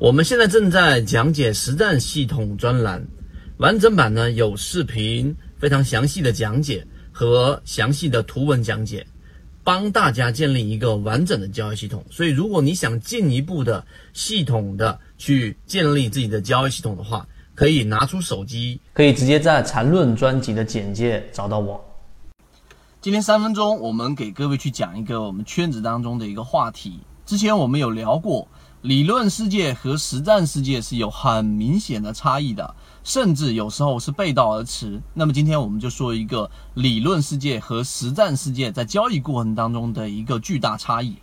我们现在正在讲解实战系统专栏，完整版呢有视频，非常详细的讲解和详细的图文讲解，帮大家建立一个完整的交易系统。所以，如果你想进一步的系统的去建立自己的交易系统的话，可以拿出手机，可以直接在缠论专辑的简介找到我。今天三分钟，我们给各位去讲一个我们圈子当中的一个话题。之前我们有聊过。理论世界和实战世界是有很明显的差异的，甚至有时候是背道而驰。那么今天我们就说一个理论世界和实战世界在交易过程当中的一个巨大差异。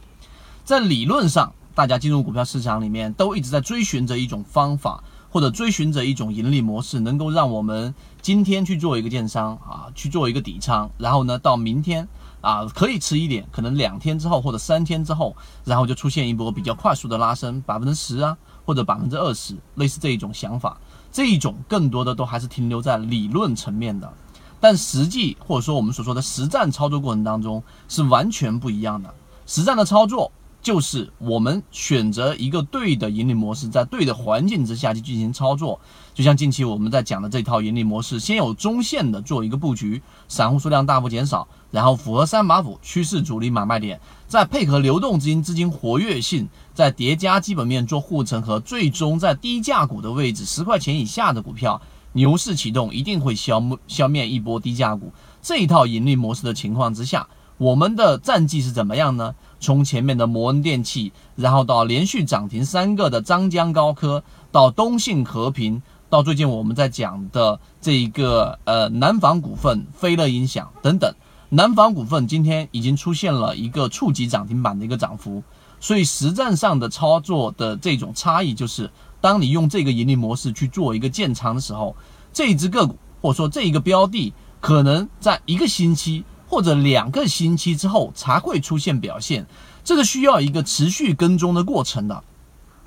在理论上，大家进入股票市场里面都一直在追寻着一种方法，或者追寻着一种盈利模式，能够让我们今天去做一个建仓啊，去做一个底仓，然后呢到明天。啊，可以迟一点，可能两天之后或者三天之后，然后就出现一波比较快速的拉升，百分之十啊，或者百分之二十，类似这一种想法，这一种更多的都还是停留在理论层面的，但实际或者说我们所说的实战操作过程当中是完全不一样的，实战的操作。就是我们选择一个对的盈利模式，在对的环境之下去进行操作。就像近期我们在讲的这套盈利模式，先有中线的做一个布局，散户数量大幅减少，然后符合三把斧趋势主力买卖点，再配合流动资金资金活跃性，再叠加基本面做护城河，最终在低价股的位置十块钱以下的股票，牛市启动一定会消消灭一波低价股。这一套盈利模式的情况之下。我们的战绩是怎么样呢？从前面的摩恩电器，然后到连续涨停三个的张江高科，到东信和平，到最近我们在讲的这一个呃南方股份、飞乐音响等等。南方股份今天已经出现了一个触及涨停板的一个涨幅，所以实战上的操作的这种差异就是，当你用这个盈利模式去做一个建仓的时候，这一只个股或者说这一个标的，可能在一个星期。或者两个星期之后才会出现表现，这个需要一个持续跟踪的过程的。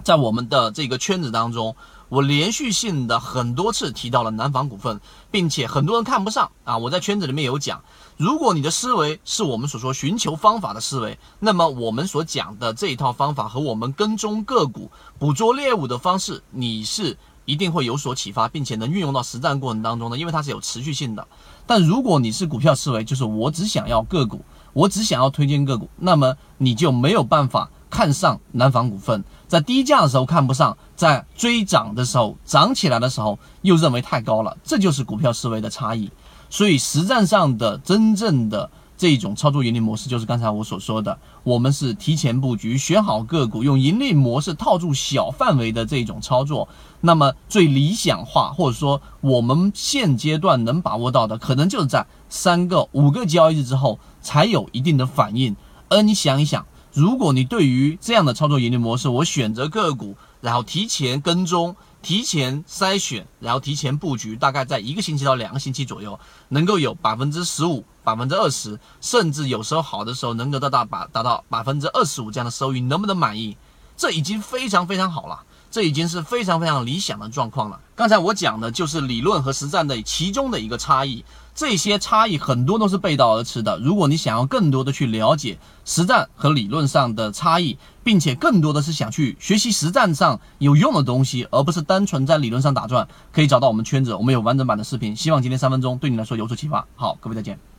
在我们的这个圈子当中，我连续性的很多次提到了南方股份，并且很多人看不上啊。我在圈子里面有讲，如果你的思维是我们所说寻求方法的思维，那么我们所讲的这一套方法和我们跟踪个股、捕捉猎物的方式，你是。一定会有所启发，并且能运用到实战过程当中的，因为它是有持续性的。但如果你是股票思维，就是我只想要个股，我只想要推荐个股，那么你就没有办法看上南方股份，在低价的时候看不上，在追涨的时候涨起来的时候又认为太高了，这就是股票思维的差异。所以实战上的真正的。这种操作盈利模式就是刚才我所说的，我们是提前布局，选好个股，用盈利模式套住小范围的这种操作。那么最理想化，或者说我们现阶段能把握到的，可能就是在三个、五个交易日之后才有一定的反应。而你想一想，如果你对于这样的操作盈利模式，我选择个股，然后提前跟踪。提前筛选，然后提前布局，大概在一个星期到两个星期左右，能够有百分之十五、百分之二十，甚至有时候好的时候能够达到百达到百分之二十五这样的收益，能不能满意？这已经非常非常好了。这已经是非常非常理想的状况了。刚才我讲的就是理论和实战的其中的一个差异，这些差异很多都是背道而驰的。如果你想要更多的去了解实战和理论上的差异，并且更多的是想去学习实战上有用的东西，而不是单纯在理论上打转，可以找到我们圈子，我们有完整版的视频。希望今天三分钟对你来说有所启发。好，各位再见。